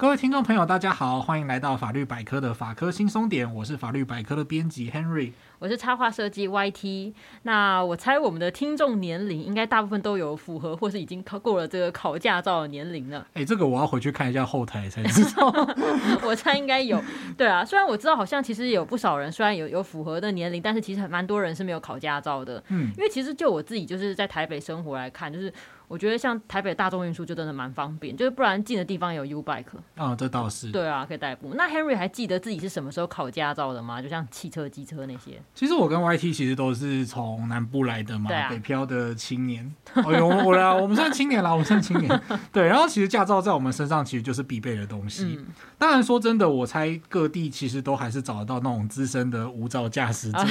各位听众朋友，大家好，欢迎来到法律百科的法科轻松点，我是法律百科的编辑 Henry，我是插画设计 YT。那我猜我们的听众年龄应该大部分都有符合，或是已经考过了这个考驾照的年龄了。哎、欸，这个我要回去看一下后台才知道。我猜应该有。对啊，虽然我知道好像其实有不少人，虽然有有符合的年龄，但是其实蛮多人是没有考驾照的。嗯，因为其实就我自己就是在台北生活来看，就是。我觉得像台北大众运输就真的蛮方便，就是不然近的地方有 U Bike 啊、哦，这倒是对啊，可以代步。那 Henry 还记得自己是什么时候考驾照的吗？就像汽车、机车那些。其实我跟 YT 其实都是从南部来的嘛，啊、北漂的青年。哎呦，我来，我们算青年了，我们算青年。对，然后其实驾照在我们身上其实就是必备的东西。嗯、当然说真的，我猜各地其实都还是找得到那种资深的无照驾驶者，啊、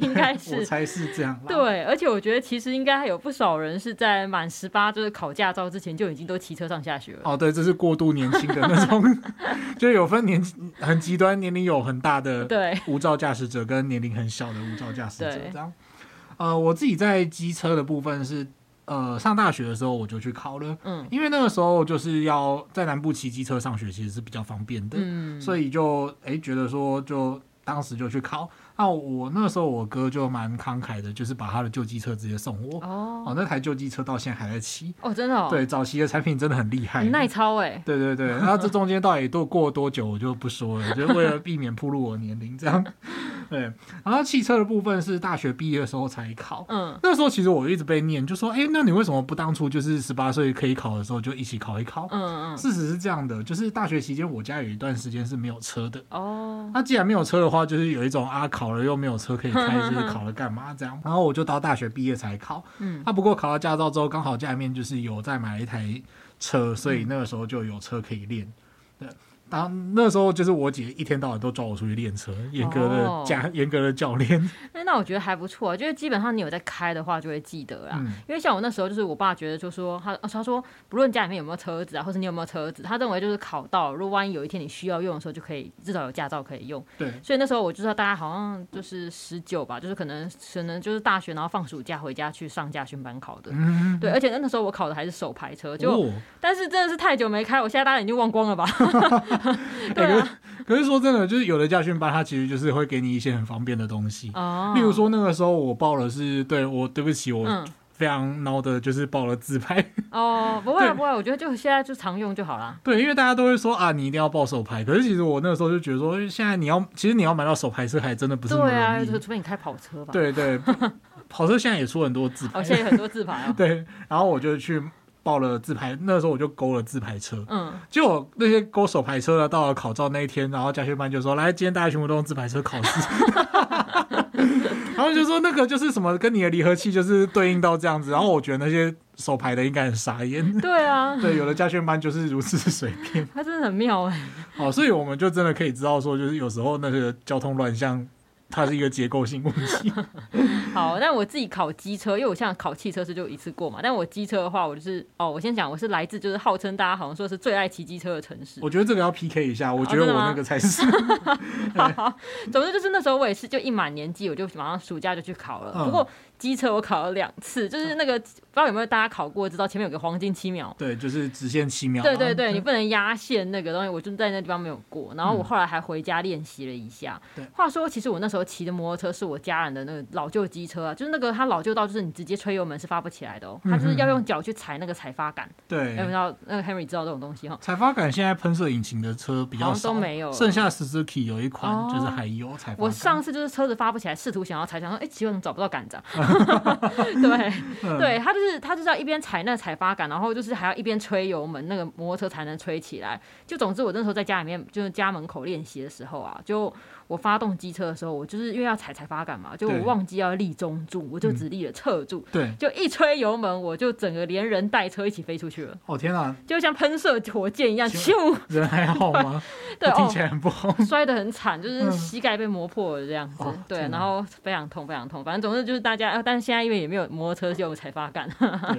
应该 是，我猜是这样。对，而且我觉得其实应该还有不少人是在满十八就是考驾照。之前就已经都骑车上下学了。哦，对，这是过度年轻的那种，就有分年很极端，年龄有很大的对无照驾驶者，跟年龄很小的无照驾驶者这样。呃，我自己在机车的部分是，呃，上大学的时候我就去考了，嗯，因为那个时候就是要在南部骑机车上学，其实是比较方便的，嗯，所以就哎、欸、觉得说就当时就去考。那我那时候我哥就蛮慷慨的，就是把他的旧机车直接送我。哦，哦，那台旧机车到现在还在骑。哦，真的哦。对，早期的产品真的很厉害，很耐操哎。对对对，然后这中间到底都过了多久，我就不说了，就是为了避免暴露我年龄这样。对，然后汽车的部分是大学毕业的时候才考。嗯，那时候其实我一直被念，就说，哎，那你为什么不当初就是十八岁可以考的时候就一起考一考？嗯嗯。事实是这样的，就是大学期间我家有一段时间是没有车的。哦。那既然没有车的话，就是有一种啊，考了又没有车可以。开就是考了干嘛 这样，然后我就到大学毕业才考。嗯，啊，不过考到驾照之后，刚好家里面就是有再买了一台车，所以那个时候就有车可以练。对。当那时候就是我姐一天到晚都抓我出去练车，严格的教严格的教练。那那我觉得还不错，就是基本上你有在开的话就会记得啊。因为像我那时候就是我爸觉得就说他他说不论家里面有没有车子啊，或是你有没有车子，他认为就是考到，如果万一有一天你需要用的时候，就可以至少有驾照可以用。对。所以那时候我就知道大家好像就是十九吧，就是可能可能就是大学然后放暑假回家去上驾训班考的。嗯。对，而且那时候我考的还是手排车，就但是真的是太久没开，我现在大家已经忘光了吧。对啊，可是说真的，就是有的家训班，它其实就是会给你一些很方便的东西。哦。例如说那个时候我报了是，对我对不起，我非常孬的，就是报了自拍。哦，不会不会，我觉得就现在就常用就好了。对，因为大家都会说啊，你一定要报手牌。可是其实我那个时候就觉得说，现在你要，其实你要买到手牌车还真的不是。对啊，就除非你开跑车吧。对对，跑车现在也出很多自拍。哦，现在有很多自拍哦。对，然后我就去。报了自排，那个时候我就勾了自排车。嗯，结果那些勾手排车的，到了考照那一天，然后驾训班就说：“来，今天大家全部都用自排车考试。”然后就说那个就是什么，跟你的离合器就是对应到这样子。然后我觉得那些手排的应该很傻眼。对啊，对，有的驾训班就是如此随便。他真的很妙哎。好，所以我们就真的可以知道说，就是有时候那个交通乱象。它是一个结构性问题。好，但我自己考机车，因为我像考汽车是就一次过嘛。但我机车的话，我就是哦，我先讲，我是来自就是号称大家好像说是最爱骑机车的城市。我觉得这个要 PK 一下，我觉得我那个才是。好，总之就是那时候我也是就一满年纪，我就马上暑假就去考了。嗯、不过。机车我考了两次，就是那个不知道有没有大家考过，知道前面有个黄金七秒，对，就是直线七秒，对对对，你不能压线那个东西，我就在那地方没有过，然后我后来还回家练习了一下。对，话说其实我那时候骑的摩托车是我家人的那个老旧机车啊，就是那个它老旧到就是你直接吹油门是发不起来的哦，它就是要用脚去踩那个踩发杆。对，知道那个 Henry 知道这种东西哈？踩发杆现在喷射引擎的车比较少，都没有，剩下 Suzuki 有一款就是还有踩发杆。我上次就是车子发不起来，试图想要踩，想说哎，奇怪怎么找不到杆子？对，嗯、对他就是他就是要一边踩那踩发杆，然后就是还要一边吹油门，那个摩托车才能吹起来。就总之，我那时候在家里面，就是家门口练习的时候啊，就。我发动机车的时候，我就是因为要踩踩发杆嘛，就我忘记要立中柱，我就只立了侧柱，对，就一吹油门，我就整个连人带车一起飞出去了。哦天哪！就像喷射火箭一样，咻！人还好吗？对，听起来很不好，摔得很惨，就是膝盖被磨破了这样子。对，然后非常痛，非常痛。反正总之就是大家，但是现在因为也没有摩托车，就踩发杆。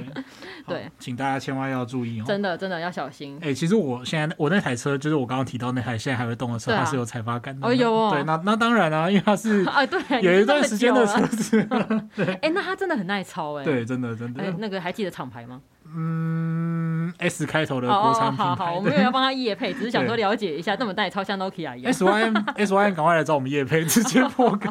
对，请大家千万要注意哦，真的真的要小心。哎，其实我现在我那台车就是我刚刚提到那台现在还会动的车，它是有踩发杆的。哦，有哦。那那当然啊，因为他是啊，对，有一段时间的车子，对，哎，那他真的很耐操哎，对，真的真的。哎，那个还记得厂牌吗？嗯。S 开头的国产品牌。好好，我们没有要帮他夜配，只是想说了解一下，这么耐操像 Nokia 一样。S Y M S Y M，赶快来找我们夜配，直接破 梗。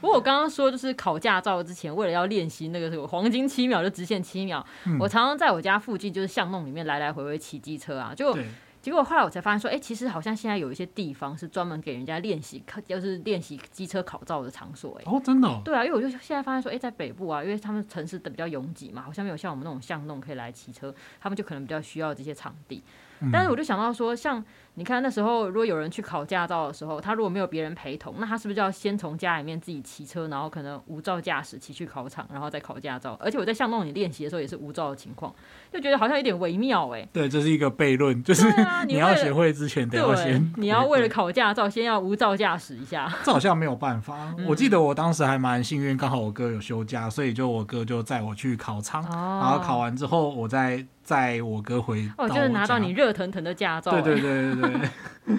不过我刚刚说，就是考驾照之前，为了要练习那个什么黄金七秒就直线七秒，嗯、我常常在我家附近就是巷弄里面来来回回骑机车啊，就。结果后来我才发现说，哎、欸，其实好像现在有一些地方是专门给人家练习考，就是练习机车考照的场所，哎。哦，真的、哦。对啊，因为我就现在发现说，哎、欸，在北部啊，因为他们城市的比较拥挤嘛，好像没有像我们那种巷弄可以来骑车，他们就可能比较需要这些场地。嗯、但是我就想到说，像。你看那时候，如果有人去考驾照的时候，他如果没有别人陪同，那他是不是就要先从家里面自己骑车，然后可能无照驾驶骑去考场，然后再考驾照？而且我在巷弄里练习的时候也是无照的情况，就觉得好像有点微妙哎、欸。对，这是一个悖论，就是、啊、你，你要学会之前得要先，你要为了考驾照先要无照驾驶一下。这好像没有办法。我记得我当时还蛮幸运，刚好我哥有休假，所以就我哥就载我去考场，哦、然后考完之后我再。载我哥回哦，就是拿到你热腾腾的驾照。对对对对对。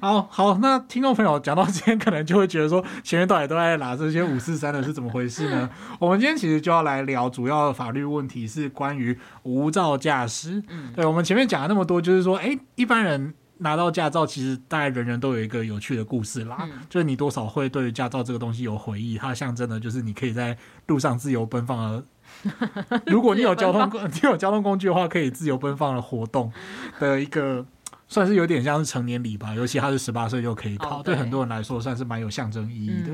好好，那听众朋友讲到今天，可能就会觉得说，前面到底都在拿这些五四三的是怎么回事呢？我们今天其实就要来聊主要的法律问题，是关于无照驾驶。嗯，对，我们前面讲了那么多，就是说，哎，一般人拿到驾照，其实大概人人都有一个有趣的故事啦。嗯，就是你多少会对驾照这个东西有回忆，它象征的就是你可以在路上自由奔放的。如果你有交通工，你有交通工具的话，可以自由奔放的活动的一个，算是有点像是成年礼吧。尤其他是十八岁就可以考，对很多人来说算是蛮有象征意义的。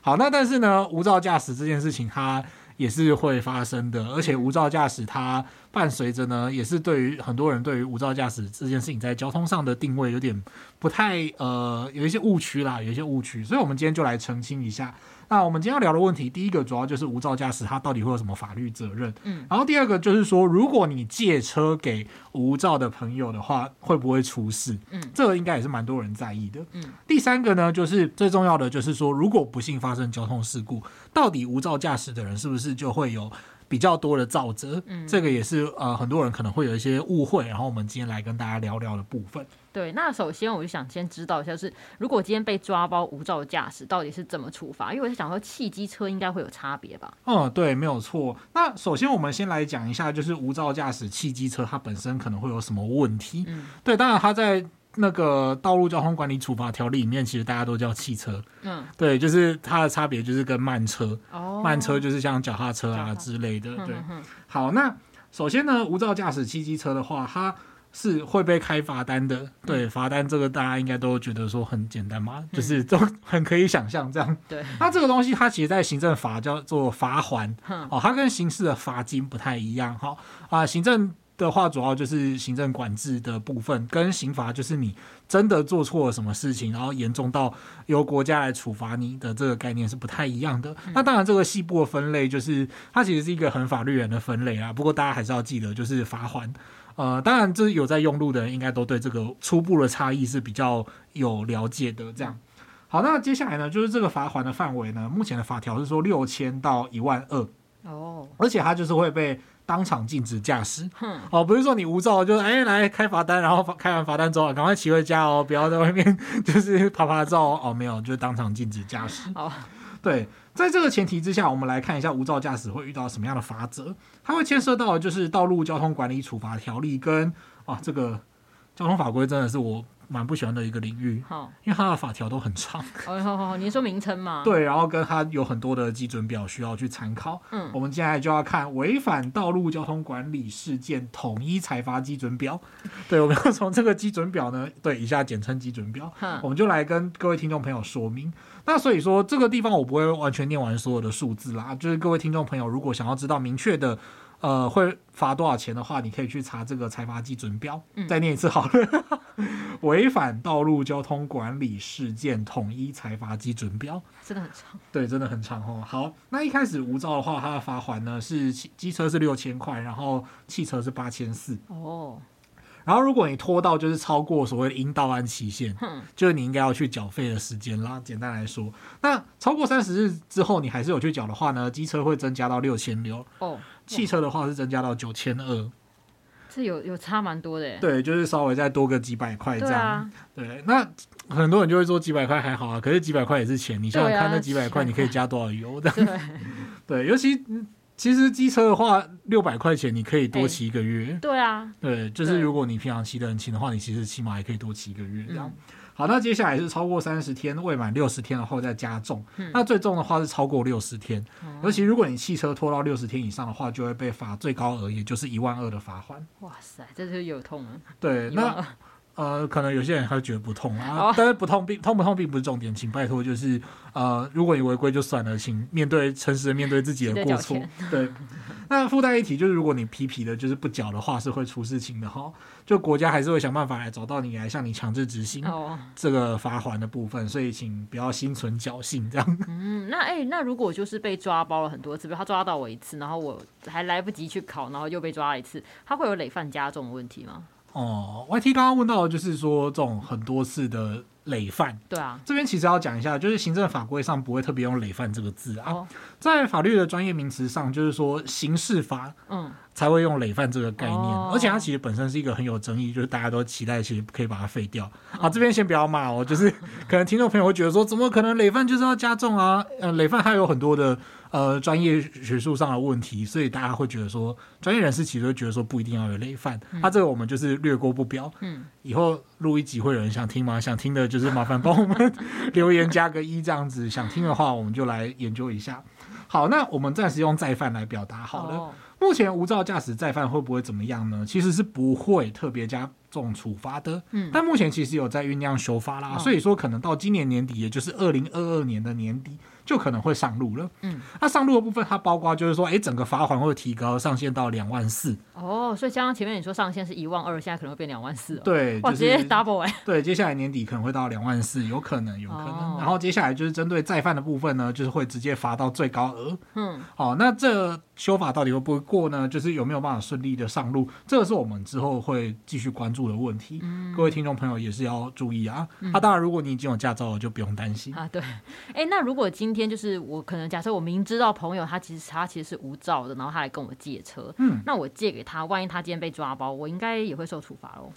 好，那但是呢，无照驾驶这件事情它也是会发生的，而且无照驾驶它伴随着呢，也是对于很多人对于无照驾驶这件事情在交通上的定位有点不太呃，有一些误区啦，有一些误区，所以我们今天就来澄清一下。那我们今天要聊的问题，第一个主要就是无照驾驶，它到底会有什么法律责任？嗯，然后第二个就是说，如果你借车给无照的朋友的话，会不会出事？嗯，这个应该也是蛮多人在意的。嗯，第三个呢，就是最重要的，就是说，如果不幸发生交通事故，到底无照驾驶的人是不是就会有比较多的造者？嗯，这个也是呃很多人可能会有一些误会，然后我们今天来跟大家聊聊的部分。对，那首先我就想先知道一下，就是如果今天被抓包无照驾驶，到底是怎么处罚？因为我在想说，汽机车应该会有差别吧？嗯，对，没有错。那首先我们先来讲一下，就是无照驾驶汽机车它本身可能会有什么问题？嗯，对，当然它在那个道路交通管理处罚条例里面，其实大家都叫汽车。嗯，对，就是它的差别就是跟慢车。哦，慢车就是像脚踏车啊之类的。对，好，那首先呢，无照驾驶汽机车的话，它是会被开罚单的，对，罚单这个大家应该都觉得说很简单嘛，嗯、就是都 很可以想象这样。对，那这个东西它其实，在行政法叫做罚锾，嗯、哦，它跟刑事的罚金不太一样，哈啊，行政的话主要就是行政管制的部分，跟刑罚就是你真的做错了什么事情，然后严重到由国家来处罚你的这个概念是不太一样的。嗯、那当然，这个细部的分类就是它其实是一个很法律人的分类啊，不过大家还是要记得，就是罚锾。呃，当然，这有在用路的人应该都对这个初步的差异是比较有了解的。这样，好，那接下来呢，就是这个罚锾的范围呢，目前的法条是说六千到一万二哦，而且他就是会被当场禁止驾驶。哼哦，不是说你无照就是哎来开罚单，然后开完罚单之后赶快骑回家哦，不要在外面 就是拍拍照哦，没有，就是当场禁止驾驶。哦，对。在这个前提之下，我们来看一下无照驾驶会遇到什么样的法则。它会牵涉到的就是《道路交通管理处罚条例》跟啊这个交通法规，真的是我蛮不喜欢的一个领域。好，因为它的法条都很长。好好好，您说名称嘛？对，然后跟它有很多的基准表需要去参考。嗯，我们接下来就要看违反道路交通管理事件统一裁罚基准表。对，我们要从这个基准表呢，对，以下简称基准表，我们就来跟各位听众朋友说明。那所以说，这个地方我不会完全念完所有的数字啦。就是各位听众朋友，如果想要知道明确的，呃，会罚多少钱的话，你可以去查这个财罚基准表。嗯、再念一次好了，违反道路交通管理事件统一财罚基准表，真的很长。对，真的很长哦。好，那一开始无照的话，它的罚款呢是机车是六千块，然后汽车是八千四。哦。然后，如果你拖到就是超过所谓的应到案期限，嗯、就是你应该要去缴费的时间啦。简单来说，那超过三十日之后你还是有去缴的话呢，机车会增加到六千六。哦，汽车的话是增加到九千二。这有有差蛮多的。对，就是稍微再多个几百块这样。对啊。对，那很多人就会说几百块还好啊，可是几百块也是钱。你想想看，那几百块你可以加多少油的？对，对，尤其。其实机车的话，六百块钱你可以多骑一个月。对啊，对，就是如果你平常骑的很勤的话，你其实起码也可以多骑一个月这样。好，那接下来是超过三十天未满六十天的话再加重，嗯、那最重的话是超过六十天，嗯、尤其如果你汽车拖到六十天以上的话，就会被罚最高额，也就是一万二的罚款。哇塞，这就是有痛啊！对，那呃，可能有些人他会觉得不痛啊，哦、但是不痛并痛不痛并不是重点，请拜托就是呃，如果你违规就算了，请面对诚实的面对自己的过错，对。那附带一提，就是如果你皮皮的，就是不缴的话，是会出事情的哈。就国家还是会想办法来找到你，来向你强制执行这个罚锾的部分。所以请不要心存侥幸，这样。嗯，那哎、欸，那如果就是被抓包了很多次，比如他抓到我一次，然后我还来不及去考，然后又被抓了一次，他会有累犯加重的问题吗？哦，YT 刚刚问到的就是说这种很多次的。累犯，对啊，这边其实要讲一下，就是行政法规上不会特别用累犯这个字啊，哦、在法律的专业名词上，就是说刑事法，嗯，才会用累犯这个概念，嗯、而且它其实本身是一个很有争议，就是大家都期待其实可以把它废掉。啊，这边先不要骂哦，就是可能听众朋友会觉得说，怎么可能累犯就是要加重啊？呃，累犯还有很多的。呃，专业学术上的问题，所以大家会觉得说，专业人士其实会觉得说，不一定要有累犯。那、嗯啊、这个我们就是略过不表。嗯，以后录一集会有人想听吗？想听的就是麻烦帮我们留言加个一这样子。想听的话，我们就来研究一下。好，那我们暂时用再犯来表达好了。哦、目前无照驾驶再犯会不会怎么样呢？其实是不会特别加重处罚的。嗯，但目前其实有在酝酿修法啦，哦、所以说可能到今年年底，也就是二零二二年的年底。就可能会上路了。嗯，那上路的部分，它包括就是说，哎，整个罚款会提高上限到两万四。哦，所以刚刚前面你说上限是一万二，现在可能会变两万四。对，哇，直接 double 哎。对，接下来年底可能会到两万四，有可能，有可能。然后接下来就是针对再犯的部分呢，就是会直接罚到最高额。嗯，好，那这修法到底会不会过呢？就是有没有办法顺利的上路？这个是我们之后会继续关注的问题。各位听众朋友也是要注意啊。那当然，如果你已经有驾照了，就不用担心啊。对，哎，那如果今天。天就是我可能假设我明知道朋友他其实他其实是无照的，然后他来跟我借车，嗯，那我借给他，万一他今天被抓包，我应该也会受处罚喽。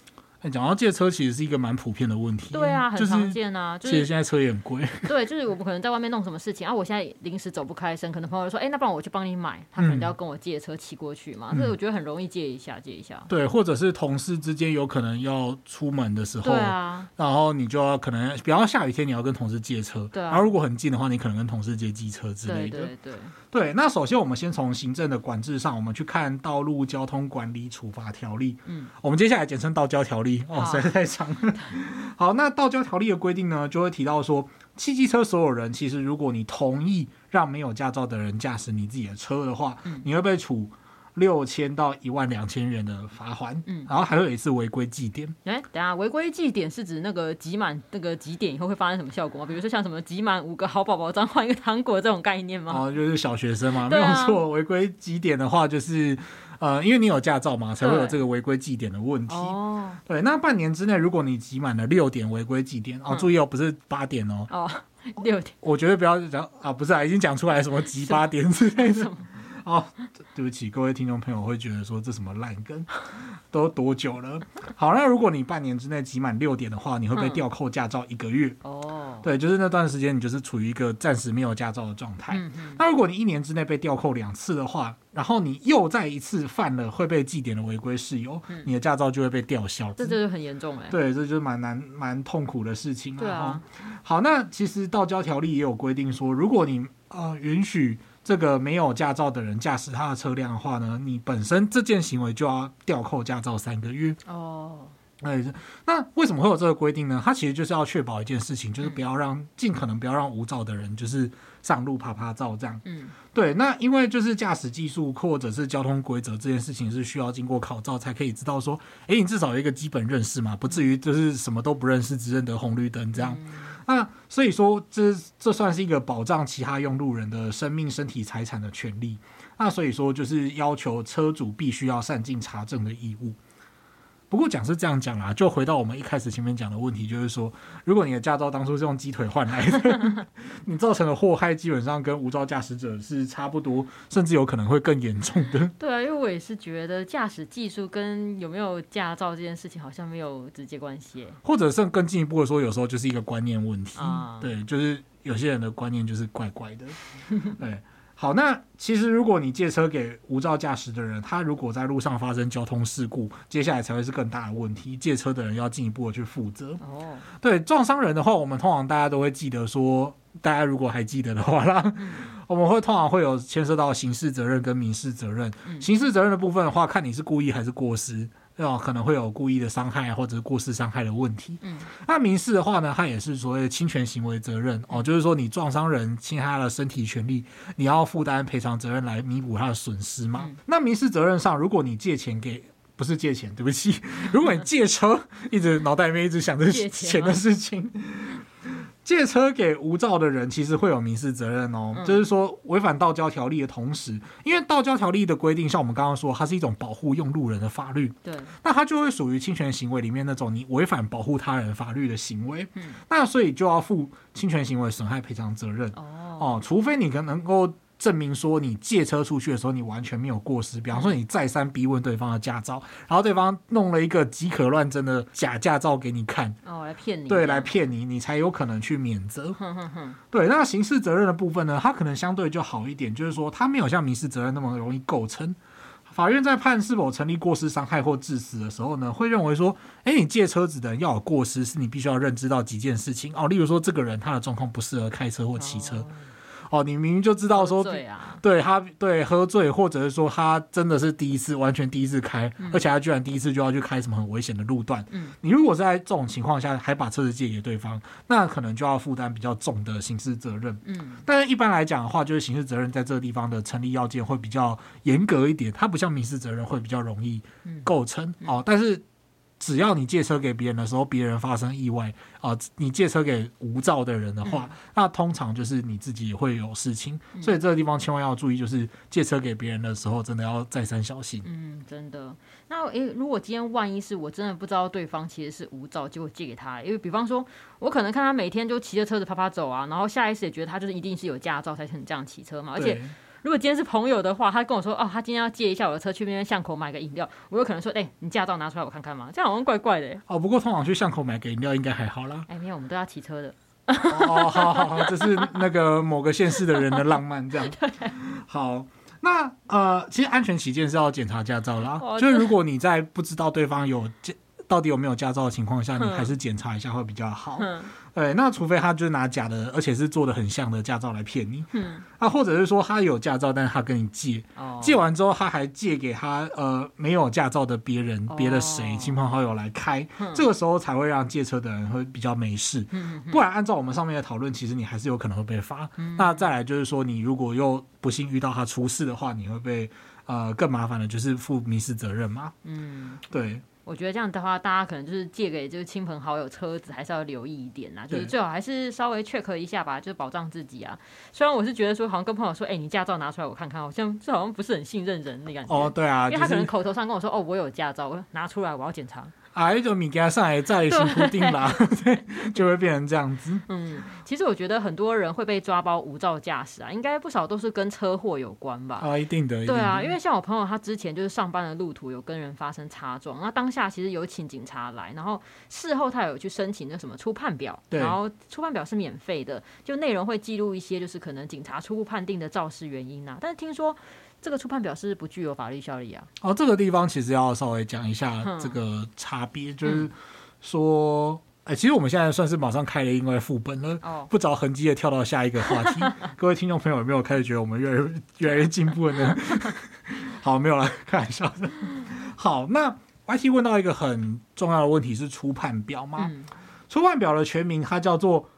讲到借车，其实是一个蛮普遍的问题。对啊，很常见啊。就是、其实现在车也很贵。对，就是我不可能在外面弄什么事情啊，我现在临时走不开身，可能朋友说，哎，那不然我去帮你买，他可能就要跟我借车骑过去嘛。嗯、所以我觉得很容易借一下，借一下。对，或者是同事之间有可能要出门的时候，对啊，然后你就要可能，比方说下雨天你要跟同事借车，对啊。然后如果很近的话，你可能跟同事借机车之类的。对对对。对，那首先我们先从行政的管制上，我们去看《道路交通管理处罚条例》。嗯，我们接下来简称《道交条例》哦，实在是太长了。好，那《道交条例》的规定呢，就会提到说，汽机车所有人，其实如果你同意让没有驾照的人驾驶你自己的车的话，嗯，你会被处。六千到一万两千元的罚款，嗯，然后还会有一次违规记点。哎，等下，违规记点是指那个集满那个几点以后会发生什么效果吗？比如说像什么集满五个好宝宝章换一个糖果这种概念吗？哦，就是小学生嘛，没有错。违规记点的话，就是呃，因为你有驾照嘛，才会有这个违规记点的问题。哦，对，那半年之内，如果你集满了六点违规记点，哦，注意哦，不是八点哦。哦，六点。我觉得不要讲啊，不是啊，已经讲出来什么集八点之类的。哦，对不起，各位听众朋友会觉得说，这什么烂梗，都多久了？好，那如果你半年之内集满六点的话，你会被吊扣驾照一个月。哦、嗯，对，就是那段时间你就是处于一个暂时没有驾照的状态。嗯嗯。那如果你一年之内被吊扣两次的话，然后你又再一次犯了会被记点的违规事由，嗯、你的驾照就会被吊销。这就是很严重哎。对，这就是蛮难蛮痛苦的事情。对啊。好，那其实道交条例也有规定说，如果你呃允许。这个没有驾照的人驾驶他的车辆的话呢，你本身这件行为就要吊扣驾照三个月。哦，哎，那为什么会有这个规定呢？它其实就是要确保一件事情，就是不要让、嗯、尽可能不要让无照的人就是上路啪啪照这样。嗯，对。那因为就是驾驶技术或者是交通规则这件事情是需要经过考照才可以知道说，哎，你至少有一个基本认识嘛，不至于就是什么都不认识，只认得红绿灯这样。嗯那所以说，这这算是一个保障其他用路人的生命、身体、财产的权利。那所以说，就是要求车主必须要善尽查证的义务。不过讲是这样讲啦，就回到我们一开始前面讲的问题，就是说，如果你的驾照当初是用鸡腿换来的，你造成的祸害基本上跟无照驾驶者是差不多，甚至有可能会更严重的。对啊，因为我也是觉得驾驶技术跟有没有驾照这件事情好像没有直接关系，或者是更进一步的说，有时候就是一个观念问题。啊、对，就是有些人的观念就是怪怪的。对。好，那其实如果你借车给无照驾驶的人，他如果在路上发生交通事故，接下来才会是更大的问题，借车的人要进一步的去负责。哦，对，撞伤人的话，我们通常大家都会记得说，大家如果还记得的话啦，嗯、我们会通常会有牵涉到刑事责任跟民事责任。嗯、刑事责任的部分的话，看你是故意还是过失。哦，可能会有故意的伤害或者是过失伤害的问题。嗯，那民事的话呢，它也是所谓的侵权行为责任哦，就是说你撞伤人，侵害他的身体权利，你要负担赔偿责任来弥补他的损失嘛。嗯、那民事责任上，如果你借钱给，不是借钱，对不起，如果你借车，一直脑袋里面一直想着钱的事情。借车给无照的人，其实会有民事责任哦。嗯、就是说，违反道交条例的同时，因为道交条例的规定，像我们刚刚说，它是一种保护用路人的法律。对。那它就会属于侵权行为里面那种你违反保护他人法律的行为。嗯。那所以就要负侵权行为损害赔偿责任。哦。哦，除非你可能够。证明说你借车出去的时候，你完全没有过失。比方说，你再三逼问对方的驾照，然后对方弄了一个即可乱真的假驾照给你看，哦，来骗你，对，来骗你，你才有可能去免责。哼哼哼对，那刑事责任的部分呢，它可能相对就好一点，就是说它没有像民事责任那么容易构成。法院在判是否成立过失伤害或致死的时候呢，会认为说，哎，你借车子的人要有过失，是你必须要认知到几件事情哦，例如说，这个人他的状况不适合开车或骑车。哦哦，你明明就知道说，对啊，对他对喝醉，或者是说他真的是第一次，完全第一次开，嗯、而且他居然第一次就要去开什么很危险的路段。嗯，你如果是在这种情况下还把车子借给对方，那可能就要负担比较重的刑事责任。嗯，但是一般来讲的话，就是刑事责任在这个地方的成立要件会比较严格一点，它不像民事责任会比较容易构成。嗯嗯、哦，但是。只要你借车给别人的时候，别人发生意外啊、呃，你借车给无照的人的话，嗯、那通常就是你自己也会有事情。嗯、所以这个地方千万要注意，就是借车给别人的时候，真的要再三小心。嗯，真的。那诶、欸，如果今天万一是我真的不知道对方其实是无照，结果借给他，因为比方说，我可能看他每天就骑着车子啪啪走啊，然后下意识也觉得他就是一定是有驾照才肯这样骑车嘛，而且。如果今天是朋友的话，他跟我说哦，他今天要借一下我的车去那边巷口买个饮料，我有可能说，哎、欸，你驾照拿出来我看看嘛？这样好像怪怪的。哦，不过通常去巷口买个饮料应该还好啦。哎、欸，没有，我们都要骑车的。哦，好好好，这是那个某个县市的人的浪漫，这样。好，那呃，其实安全起见是要检查驾照啦。哦、就是如果你在不知道对方有到底有没有驾照的情况下，你还是检查一下会比较好。嗯对，那除非他就是拿假的，而且是做的很像的驾照来骗你。嗯，啊，或者是说他有驾照，但是他跟你借，哦、借完之后他还借给他呃没有驾照的别人、别、哦、的谁亲朋好友来开，嗯、这个时候才会让借车的人会比较没事。嗯，不然按照我们上面的讨论，其实你还是有可能会被罚。嗯、那再来就是说，你如果又不幸遇到他出事的话，你会被呃更麻烦的，就是负民事责任嘛。嗯，对。我觉得这样的话，大家可能就是借给就是亲朋好友车子，还是要留意一点呐，就是最好还是稍微 check 一下吧，就是保障自己啊。虽然我是觉得说，好像跟朋友说，哎、欸，你驾照拿出来我看看，好像这好像不是很信任人的感觉。哦，对啊，因为他可能口头上跟我说，就是、哦，我有驾照，我拿出来我要检查。啊，一种米给他上来再新固定啦，对，就会变成这样子。嗯，其实我觉得很多人会被抓包无照驾驶啊，应该不少都是跟车祸有关吧？啊，一定的。对啊，因为像我朋友，他之前就是上班的路途有跟人发生擦撞，那当下其实有请警察来，然后事后他有去申请那什么初判表，然后初判表是免费的，就内容会记录一些就是可能警察初步判定的肇事原因啊，但是听说。这个初判表是不具有法律效力啊！哦，这个地方其实要稍微讲一下这个差别，嗯、就是说，哎，其实我们现在算是马上开了另外副本了，哦、不着痕迹的跳到下一个话题。各位听众朋友有没有开始觉得我们越来越越来越进步了呢？好，没有了，开玩笑的。好，那 YT 问到一个很重要的问题是初判表吗？嗯、初判表的全名它叫做。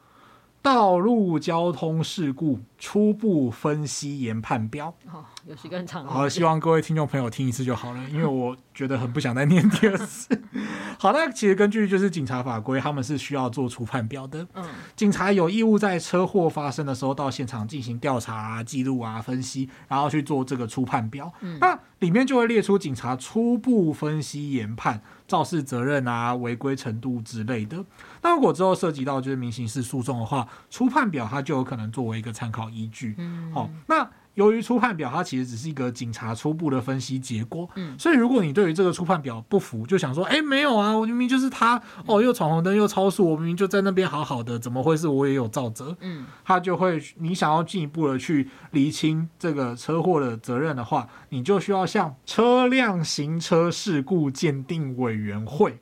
道路交通事故初步分析研判表。哦，有时间长。好，希望各位听众朋友听一次就好了，因为我觉得很不想再念第二次。好，那其实根据就是警察法规，他们是需要做出判表的。嗯，警察有义务在车祸发生的时候到现场进行调查啊、记录啊、分析，然后去做这个初判表。嗯，那里面就会列出警察初步分析研判。肇事责任啊、违规程度之类的。那如果之后涉及到就是民刑事诉讼的话，初判表它就有可能作为一个参考依据。嗯，好，那由于初判表它其实只是一个警察初步的分析结果，嗯，所以如果你对于这个初判表不服，就想说，哎，没有啊，我明明就是他，哦，又闯红灯又超速，我明明就在那边好好的，怎么会是我也有造责？嗯，他就会，你想要进一步的去厘清这个车祸的责任的话，你就需要向车辆行车事故鉴定委员会。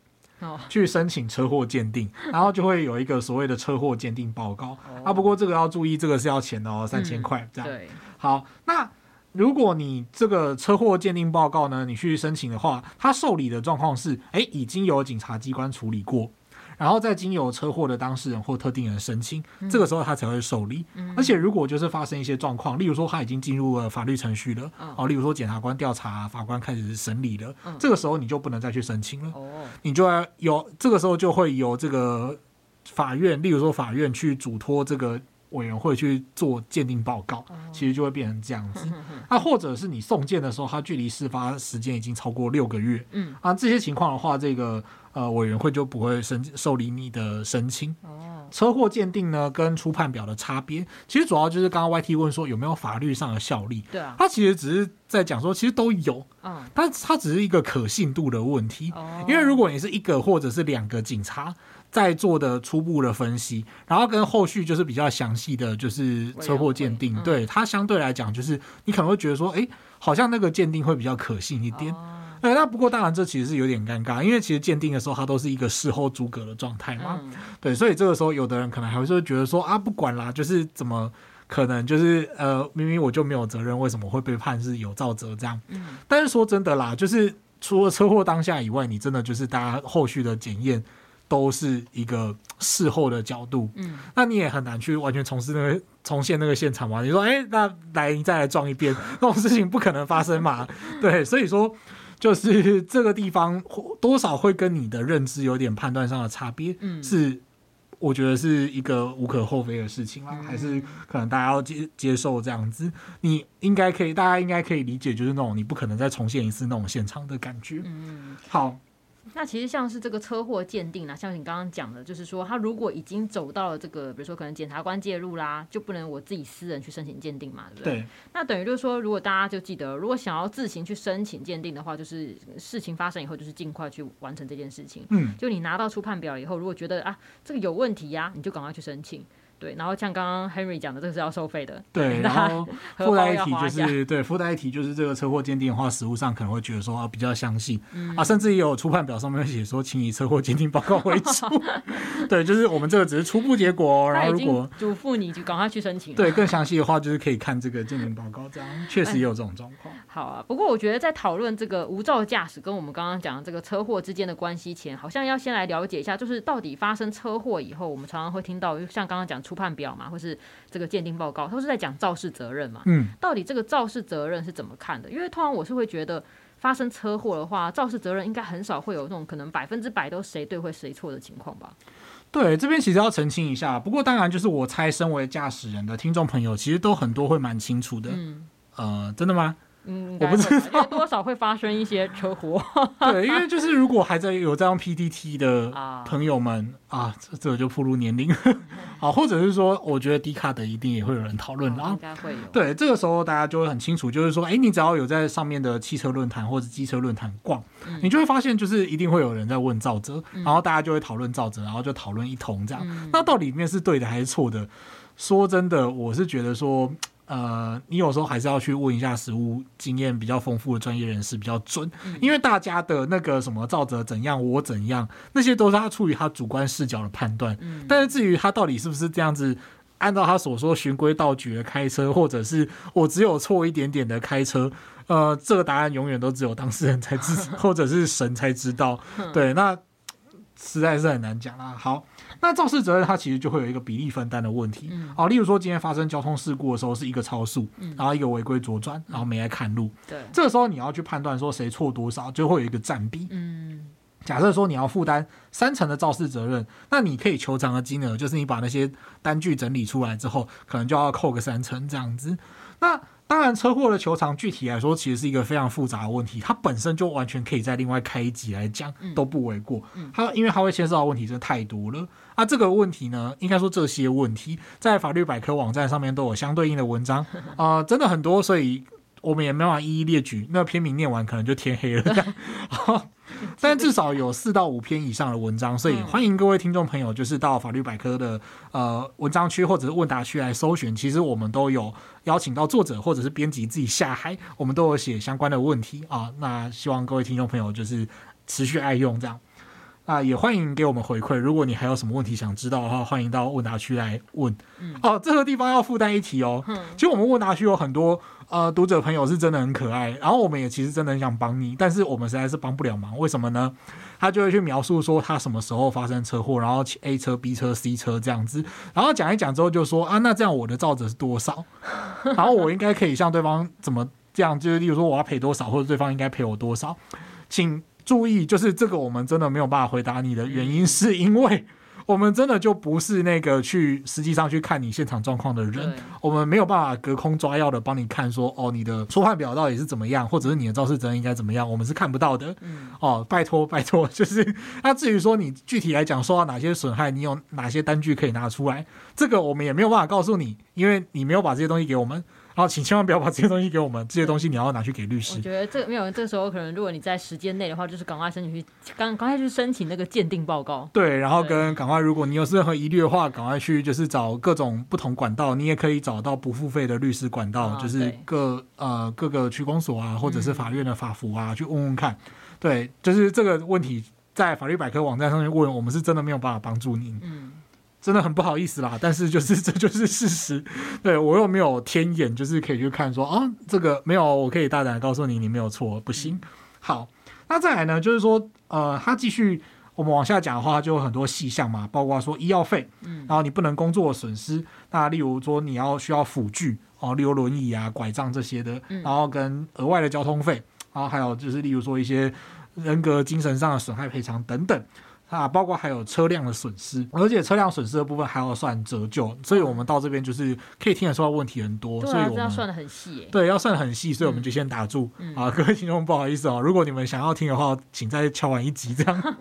去申请车祸鉴定，然后就会有一个所谓的车祸鉴定报告啊。不过这个要注意，这个是要钱的哦，三千块这样。对，好，那如果你这个车祸鉴定报告呢，你去申请的话，他受理的状况是，哎，已经有警察机关处理过。然后再经由车祸的当事人或特定人申请，嗯、这个时候他才会受理。嗯、而且如果就是发生一些状况，例如说他已经进入了法律程序了，哦，哦，例如说检察官调查，法官开始审理了，嗯、这个时候你就不能再去申请了。哦，你就要有这个时候就会由这个法院，例如说法院去嘱托这个委员会去做鉴定报告，哦、其实就会变成这样子。那、或者是你送件的时候，它距离事发时间已经超过六个月，嗯啊，这些情况的话，这个。呃，委员会就不会申受理你的申请。哦，车祸鉴定呢，跟初判表的差别，其实主要就是刚刚 YT 问说有没有法律上的效力。对啊，他其实只是在讲说，其实都有。嗯，但它只是一个可信度的问题。哦，因为如果你是一个或者是两个警察在做的初步的分析，然后跟后续就是比较详细的就是车祸鉴定，对它相对来讲，就是你可能会觉得说，哎，好像那个鉴定会比较可信一点。对，那不过当然，这其实是有点尴尬，因为其实鉴定的时候，它都是一个事后诸葛的状态嘛。嗯、对，所以这个时候，有的人可能还会说觉得说啊，不管啦，就是怎么可能，就是呃，明明我就没有责任，为什么会被判是有造责这样？嗯。但是说真的啦，就是除了车祸当下以外，你真的就是大家后续的检验都是一个事后的角度。嗯。那你也很难去完全从事那个重现那个现场嘛？你说，哎、欸，那来你再来撞一遍，那种事情不可能发生嘛？对，所以说。就是这个地方多少会跟你的认知有点判断上的差别，嗯，是我觉得是一个无可厚非的事情啦，嗯、还是可能大家要接接受这样子，你应该可以，大家应该可以理解，就是那种你不可能再重现一次那种现场的感觉，嗯，好。那其实像是这个车祸鉴定啊，像你刚刚讲的，就是说他如果已经走到了这个，比如说可能检察官介入啦，就不能我自己私人去申请鉴定嘛，对不对？对。那等于就是说，如果大家就记得，如果想要自行去申请鉴定的话，就是事情发生以后，就是尽快去完成这件事情。嗯。就你拿到初判表以后，如果觉得啊这个有问题呀、啊，你就赶快去申请。对，然后像刚刚 Henry 讲的，这个是要收费的。对，然后附带一提就是，对，附带一提就是这个车祸鉴定的话，实务上可能会觉得说啊比较相信、嗯、啊，甚至也有初判表上面写说，请以车祸鉴定报告为主。对，就是我们这个只是初步结果，然后如果嘱咐你就赶快去申请。对，更详细的话就是可以看这个鉴定报告，这样确实也有这种状况。好啊，不过我觉得在讨论这个无照驾驶跟我们刚刚讲的这个车祸之间的关系前，好像要先来了解一下，就是到底发生车祸以后，我们常常会听到，像刚刚讲初判表嘛，或是是这个鉴定报告，都是在讲肇事责任嘛？嗯，到底这个肇事责任是怎么看的？因为通常我是会觉得，发生车祸的话，肇事责任应该很少会有那种可能百分之百都谁对或谁错的情况吧？对，这边其实要澄清一下。不过当然，就是我猜，身为驾驶人的听众朋友，其实都很多会蛮清楚的。嗯，呃，真的吗？嗯，我不知道多少会发生一些车祸。对，因为就是如果还在有在用 PDT 的 朋友们啊，啊，这这就暴露年龄。好，或者是说，我觉得低卡的一定也会有人讨论啊，应该会有。对，这个时候大家就会很清楚，就是说，哎，你只要有在上面的汽车论坛或者机车论坛逛，嗯、你就会发现，就是一定会有人在问肇责，嗯、然后大家就会讨论赵哲，然后就讨论一通这样。嗯、那到底里面是对的还是错的？说真的，我是觉得说。呃，你有时候还是要去问一下实物经验比较丰富的专业人士比较准，嗯、因为大家的那个什么照着怎样，我怎样，那些都是他出于他主观视角的判断。嗯、但是至于他到底是不是这样子，按照他所说循规蹈矩的开车，或者是我只有错一点点的开车，呃，这个答案永远都只有当事人才知，或者是神才知道。对，那实在是很难讲啦。好。那肇事责任它其实就会有一个比例分担的问题，嗯、哦，例如说今天发生交通事故的时候是一个超速，嗯、然后一个违规左转，然后没来看路，对，这个时候你要去判断说谁错多少，就会有一个占比。嗯，假设说你要负担三成的肇事责任，那你可以求偿的金额就是你把那些单据整理出来之后，可能就要扣个三成这样子。那当然，车祸的球场具体来说，其实是一个非常复杂的问题，它本身就完全可以在另外开一集来讲，都不为过。它因为它会牵涉到问题真的太多了。啊，这个问题呢，应该说这些问题在法律百科网站上面都有相对应的文章 啊、呃，真的很多，所以我们也没办法一一列举。那篇名念完可能就天黑了这样。但至少有四到五篇以上的文章，所以欢迎各位听众朋友，就是到法律百科的呃文章区或者是问答区来搜寻。其实我们都有邀请到作者或者是编辑自己下海，我们都有写相关的问题啊。那希望各位听众朋友就是持续爱用这样。啊，也欢迎给我们回馈。如果你还有什么问题想知道的话，欢迎到问答区来问。嗯、哦，这个地方要附带一提哦。嗯、其实我们问答区有很多呃读者朋友是真的很可爱，然后我们也其实真的很想帮你，但是我们实在是帮不了忙。为什么呢？他就会去描述说他什么时候发生车祸，然后 A 车、B 车、C 车这样子，然后讲一讲之后就说啊，那这样我的肇责是多少？然后我应该可以向对方怎么这样？就是例如说我要赔多少，或者对方应该赔我多少？请。注意，就是这个，我们真的没有办法回答你的原因，是因为我们真的就不是那个去实际上去看你现场状况的人，我们没有办法隔空抓药的帮你看说，哦，你的初判表到底是怎么样，或者是你的肇事责任应该怎么样，我们是看不到的。哦，拜托拜托，就是那至于说你具体来讲受到哪些损害，你有哪些单据可以拿出来，这个我们也没有办法告诉你，因为你没有把这些东西给我们。好，请千万不要把这些东西给我们，这些东西你要拿去给律师。我觉得这没有，这个时候可能如果你在时间内的话，就是赶快申请去，赶赶快去申请那个鉴定报告。对，然后跟赶快，如果你有任何疑虑的话，赶快去就是找各种不同管道，你也可以找到不付费的律师管道，啊、就是各呃各个区公所啊，或者是法院的法服啊，嗯、去问问看。对，就是这个问题在法律百科网站上面问，我们是真的没有办法帮助您。嗯。真的很不好意思啦，但是就是这就是事实。对，我又没有天眼，就是可以去看说啊，这个没有，我可以大胆的告诉你，你没有错，不行。好，那再来呢，就是说，呃，他继续我们往下讲的话，就有很多细项嘛，包括说医药费，嗯，然后你不能工作的损失，那例如说你要需要辅具哦，例如轮椅啊、拐杖这些的，然后跟额外的交通费，然后还有就是例如说一些人格精神上的损害赔偿等等。啊，包括还有车辆的损失，而且车辆损失的部分还要算折旧，所以我们到这边就是可以听得出来问题很多，所以我们要算的很细，对，要算的很细，所以我们就先打住、嗯、啊，各位听众不好意思哦，如果你们想要听的话，请再敲完一集这样。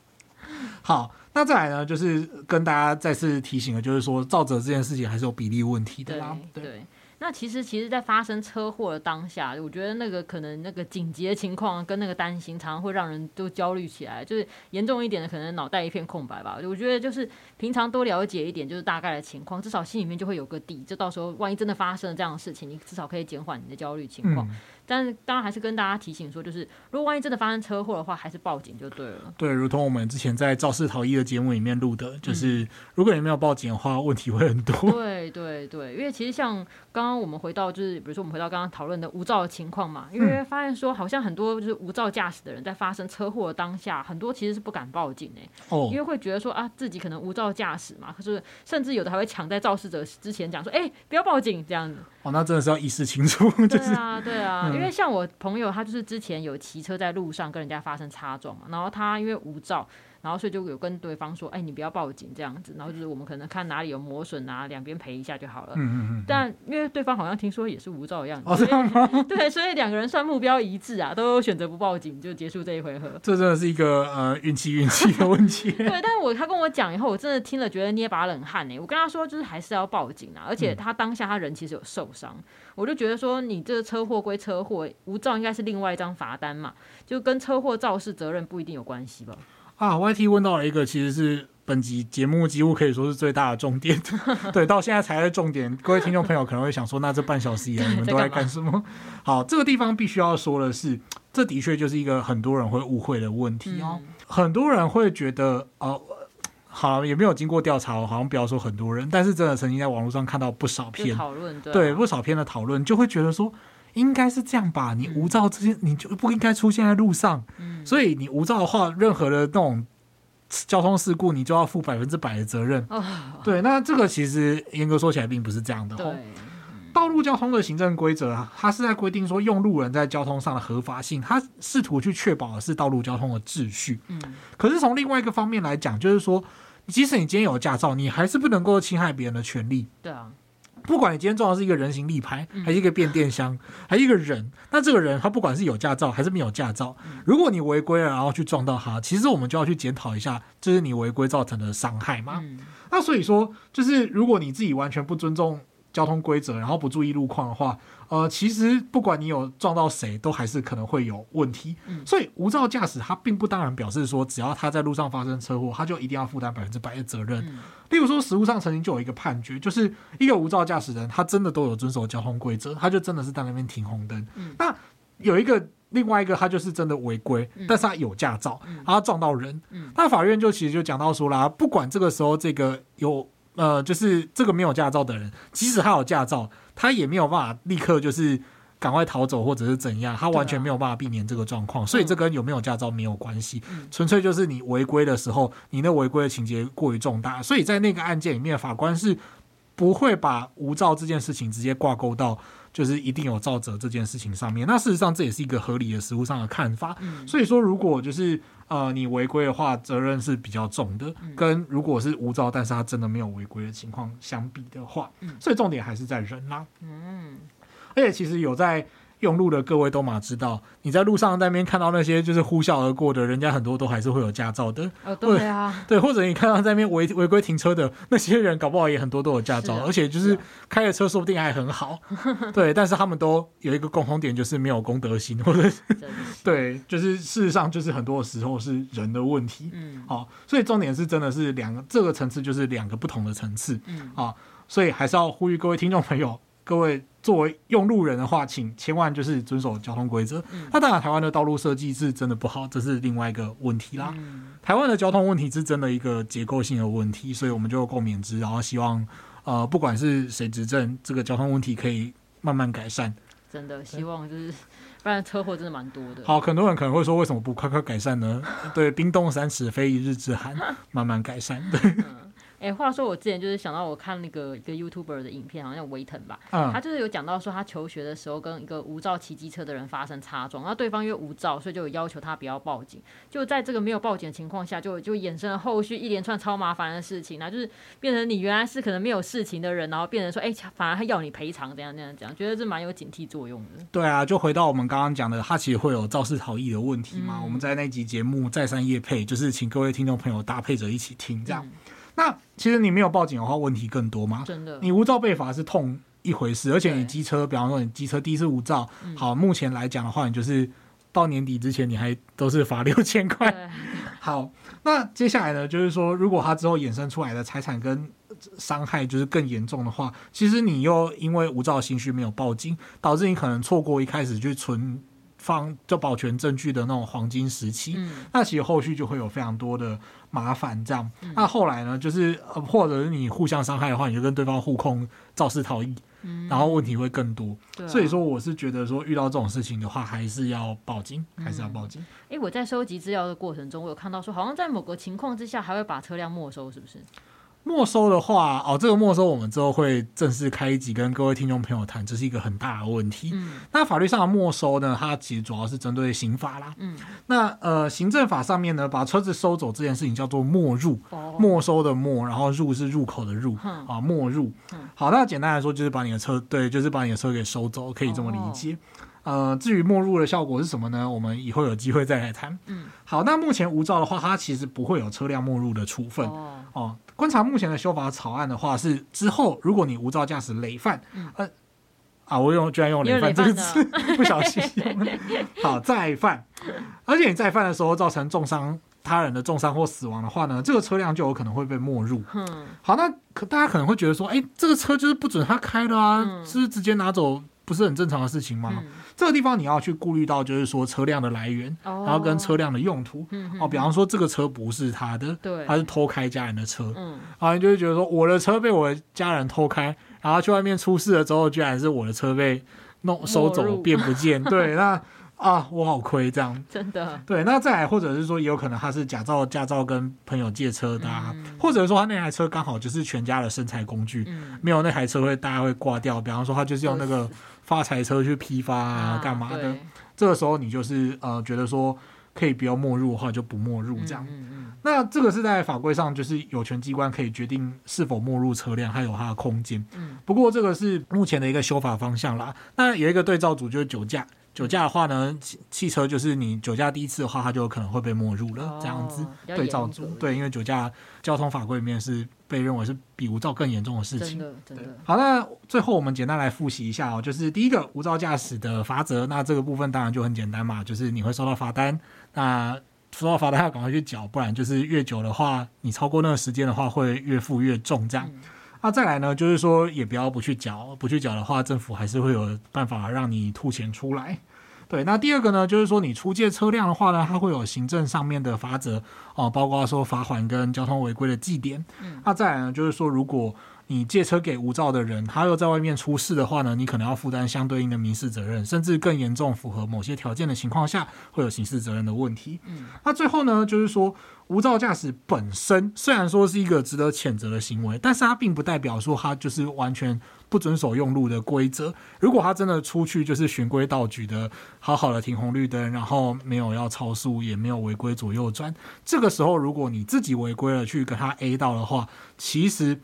好，那再来呢，就是跟大家再次提醒的，就是说造责这件事情还是有比例问题的啦，对。对那其实，其实，在发生车祸的当下，我觉得那个可能那个紧急的情况跟那个担心，常常会让人都焦虑起来。就是严重一点的，可能脑袋一片空白吧。我觉得就是平常多了解一点，就是大概的情况，至少心里面就会有个底。就到时候万一真的发生了这样的事情，你至少可以减缓你的焦虑情况。但是当然还是跟大家提醒说，就是如果万一真的发生车祸的话，还是报警就对了。对，如同我们之前在肇事逃逸的节目里面录的，就是如果你没有报警的话，问题会很多。对对对，因为其实像刚刚我们回到，就是比如说我们回到刚刚讨论的无照的情况嘛，因为发现说好像很多就是无照驾驶的人在发生车祸的当下，很多其实是不敢报警哎，哦，因为会觉得说啊自己可能无照驾驶嘛，可是甚至有的还会抢在肇事者之前讲说，哎，不要报警这样子。哦，那真的是要意识清楚，就是对啊，对啊。因为像我朋友，他就是之前有骑车在路上跟人家发生擦撞嘛，然后他因为无照。然后所以就有跟对方说，哎，你不要报警这样子。然后就是我们可能看哪里有磨损啊，两边赔一下就好了。嗯嗯嗯。但因为对方好像听说也是无照的样子。哦，这样吗？对，所以两个人算目标一致啊，都选择不报警就结束这一回合。这真的是一个呃运气运气的问题。对，但是我他跟我讲以后，我真的听了觉得捏把冷汗呢。我跟他说就是还是要报警啊，而且他当下他人其实有受伤，嗯、我就觉得说你这个车祸归车祸，无照应该是另外一张罚单嘛，就跟车祸肇事责任不一定有关系吧。啊，YT 问到了一个，其实是本集节目几乎可以说是最大的重点。对，到现在才是重点。各位听众朋友可能会想说，那这半小时以来你们都在 干什么？好，这个地方必须要说的是，这的确就是一个很多人会误会的问题哦。嗯、很多人会觉得，哦，好，也没有经过调查，好像不要说很多人，但是真的曾经在网络上看到不少篇讨论，对，对，不少篇的讨论，就会觉得说。应该是这样吧，你无照这些你就不应该出现在路上，嗯、所以你无照的话，任何的那种交通事故，你就要负百分之百的责任。哦、对，那这个其实严格说起来并不是这样的。对，道路交通的行政规则，它是在规定说用路人在交通上的合法性，它试图去确保的是道路交通的秩序。嗯，可是从另外一个方面来讲，就是说，即使你今天有驾照，你还是不能够侵害别人的权利。对啊。不管你今天撞的是一个人形立牌，还是一个变电箱，还是一个人，那这个人他不管是有驾照还是没有驾照，如果你违规了，然后去撞到他，其实我们就要去检讨一下，这是你违规造成的伤害嘛？那所以说，就是如果你自己完全不尊重交通规则，然后不注意路况的话，呃，其实不管你有撞到谁，都还是可能会有问题。所以无照驾驶，它并不当然表示说，只要他在路上发生车祸，他就一定要负担百分之百的责任。例如说，实务上曾经就有一个判决，就是一个无照驾驶人，他真的都有遵守交通规则，他就真的是在那边停红灯。那有一个另外一个，他就是真的违规，但是他有驾照，他撞到人。那法院就其实就讲到说啦，不管这个时候这个有。呃，就是这个没有驾照的人，即使他有驾照，他也没有办法立刻就是赶快逃走或者是怎样，他完全没有办法避免这个状况。所以这跟有没有驾照没有关系，纯粹就是你违规的时候，你那违规的情节过于重大，所以在那个案件里面，法官是不会把无照这件事情直接挂钩到。就是一定有肇责这件事情上面，那事实上这也是一个合理的实务上的看法。嗯、所以说，如果就是呃你违规的话，责任是比较重的，嗯、跟如果是无照，但是他真的没有违规的情况相比的话，嗯、所以重点还是在人啦。嗯，而且其实有在。用路的各位都嘛知道，你在路上那边看到那些就是呼啸而过的，人家很多都还是会有驾照的。哦，对啊，对，或者你看到在那边违违规停车的那些人，搞不好也很多都有驾照，啊、而且就是开的车说不定还很好。啊、对，但是他们都有一个共同点，就是没有公德心，或者是 对，就是事实上就是很多的时候是人的问题。嗯，好，所以重点是真的是两个这个层次就是两个不同的层次。嗯，啊，所以还是要呼吁各位听众朋友。各位作为用路人的话，请千万就是遵守交通规则。嗯、那当然，台湾的道路设计是真的不好，这是另外一个问题啦。嗯、台湾的交通问题是真的一个结构性的问题，所以我们就共勉之，然后希望呃，不管是谁执政，这个交通问题可以慢慢改善。真的希望就是，不然车祸真的蛮多的。好，很多人可能会说，为什么不快快改善呢？对，冰冻三尺，非一日之寒，慢慢改善。对。嗯哎、欸，话说我之前就是想到我看那个一个 YouTuber 的影片，好像维腾吧，嗯、他就是有讲到说他求学的时候跟一个无照骑机车的人发生擦撞，那对方因为无照，所以就有要求他不要报警。就在这个没有报警的情况下，就就衍生了后续一连串超麻烦的事情，那就是变成你原来是可能没有事情的人，然后变成说，哎、欸，反而他要你赔偿，怎样怎样怎样，觉得这蛮有警惕作用的。对啊，就回到我们刚刚讲的，他其实会有肇事逃逸的问题嘛。嗯、我们在那集节目再三夜配，就是请各位听众朋友搭配着一起听，这样。嗯那其实你没有报警的话，问题更多吗？真的，你无照被罚是痛一回事，而且你机车，比方说你机车第一次无照，嗯、好，目前来讲的话，你就是到年底之前你还都是罚六千块。好，那接下来呢，就是说，如果他之后衍生出来的财产跟伤害就是更严重的话，其实你又因为无照心虚没有报警，导致你可能错过一开始去存。放就保全证据的那种黄金时期，嗯、那其实后续就会有非常多的麻烦。这样，嗯、那后来呢，就是呃，或者是你互相伤害的话，你就跟对方互控肇事逃逸，嗯、然后问题会更多。啊、所以说，我是觉得说遇到这种事情的话，还是要报警，嗯、还是要报警。哎、欸，我在收集资料的过程中，我有看到说，好像在某个情况之下，还会把车辆没收，是不是？没收的话，哦，这个没收我们之后会正式开一集跟各位听众朋友谈，这是一个很大的问题。嗯，那法律上的没收呢，它其实主要是针对刑法啦。嗯，那呃，行政法上面呢，把车子收走这件事情叫做没入，哦、没收的没，然后入是入口的入，嗯、啊，没入。嗯、好，那简单来说就是把你的车，对，就是把你的车给收走，可以这么理解。哦、呃，至于没入的效果是什么呢？我们以后有机会再来谈。嗯，好，那目前无照的话，它其实不会有车辆没入的处分。哦。哦观察目前的修法草案的话，是之后如果你无照驾驶累犯，嗯、呃，啊，我用居然用累犯这个词，不小心 好再犯，而且你再犯的时候造成重伤他人的重伤或死亡的话呢，这个车辆就有可能会被没入。嗯，好，那可大家可能会觉得说，哎、欸，这个车就是不准他开的啊，是直接拿走？不是很正常的事情吗？嗯、这个地方你要去顾虑到，就是说车辆的来源，哦、然后跟车辆的用途。嗯、哦，比方说这个车不是他的，对，他是偷开家人的车。嗯，然后你就会觉得说，我的车被我的家人偷开，然后去外面出事了之后，居然是我的车被弄收走，变不见。对，那。啊，我好亏这样，真的。对，那再来，或者是说，也有可能他是假造驾照跟朋友借车的，啊，嗯、或者说他那台车刚好就是全家的生财工具，嗯、没有那台车会大家会挂掉。比方说，他就是用那个发财车去批发啊，干嘛的？这个时候你就是呃觉得说可以不要没入的话，就不没入这样。嗯嗯嗯，那这个是在法规上，就是有权机关可以决定是否没入车辆，还有它的空间。嗯，不过这个是目前的一个修法方向啦。那有一个对照组就是酒驾。酒驾的话呢，汽汽车就是你酒驾第一次的话，它就有可能会被没入了。这样子对照组，对，因为酒驾交通法规里面是被认为是比无照更严重的事情。真的，真的。好，那最后我们简单来复习一下哦，就是第一个无照驾驶的罚则，那这个部分当然就很简单嘛，就是你会收到罚单，那收到罚单要赶快去缴，不然就是越久的话，你超过那个时间的话会越付越重这样。嗯那、啊、再来呢，就是说也不要不去缴，不去缴的话，政府还是会有办法让你吐钱出来。对，那第二个呢，就是说你出借车辆的话呢，它会有行政上面的罚则哦，包括说罚款跟交通违规的记点。嗯，那再来呢，就是说如果你借车给无照的人，他又在外面出事的话呢，你可能要负担相对应的民事责任，甚至更严重，符合某些条件的情况下，会有刑事责任的问题。嗯，那最后呢，就是说无照驾驶本身虽然说是一个值得谴责的行为，但是它并不代表说它就是完全不遵守用路的规则。如果他真的出去就是循规蹈矩的，好好的停红绿灯，然后没有要超速，也没有违规左右转，这个时候如果你自己违规了去跟他 A 到的话，其实。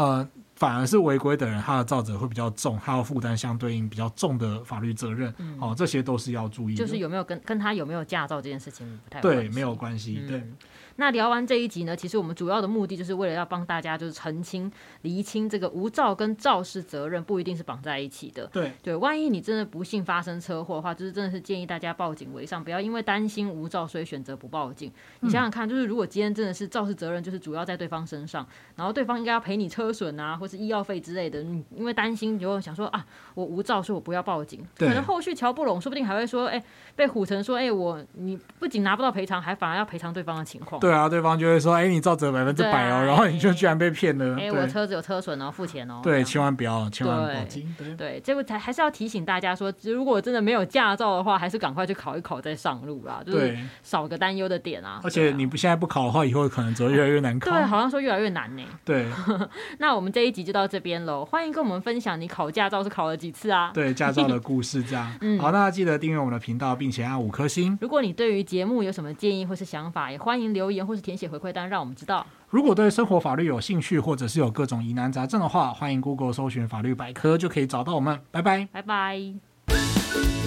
呃，反而是违规的人，他的造责会比较重，他要负担相对应比较重的法律责任。嗯，哦，这些都是要注意的。就是有没有跟跟他有没有驾照这件事情不太对，没有关系。对。嗯那聊完这一集呢，其实我们主要的目的就是为了要帮大家就是澄清、厘清这个无照跟肇事责任不一定是绑在一起的。对对，万一你真的不幸发生车祸的话，就是真的是建议大家报警为上，不要因为担心无照所以选择不报警。你想想看，就是如果今天真的是肇事责任，就是主要在对方身上，然后对方应该要赔你车损啊，或是医药费之类的，你因为担心就会想说啊，我无照，所以我不要报警。可能后续乔不拢，说不定还会说，哎、欸，被唬成说，哎、欸，我你不仅拿不到赔偿，还反而要赔偿对方的情况。对啊，对方就会说。哎，你照责百分之百哦，啊、然后你就居然被骗了。哎，我车子有车损哦，付钱哦。对，千万不要，千万不要。对，对，这个才还是要提醒大家说，如果真的没有驾照的话，还是赶快去考一考再上路啦，就是少个担忧的点啊。而且你不现在不考的话，以后可能只会越来越难考。对，好像说越来越难呢。对，那我们这一集就到这边喽。欢迎跟我们分享你考驾照是考了几次啊？对，驾照的 故事这样。嗯，好，那记得订阅我们的频道，并且按五颗星。如果你对于节目有什么建议或是想法，也欢迎留言或是填写回馈单，让我们知道。如果对生活法律有兴趣，或者是有各种疑难杂症的话，欢迎 Google 搜寻法律百科，就可以找到我们。拜拜，拜拜。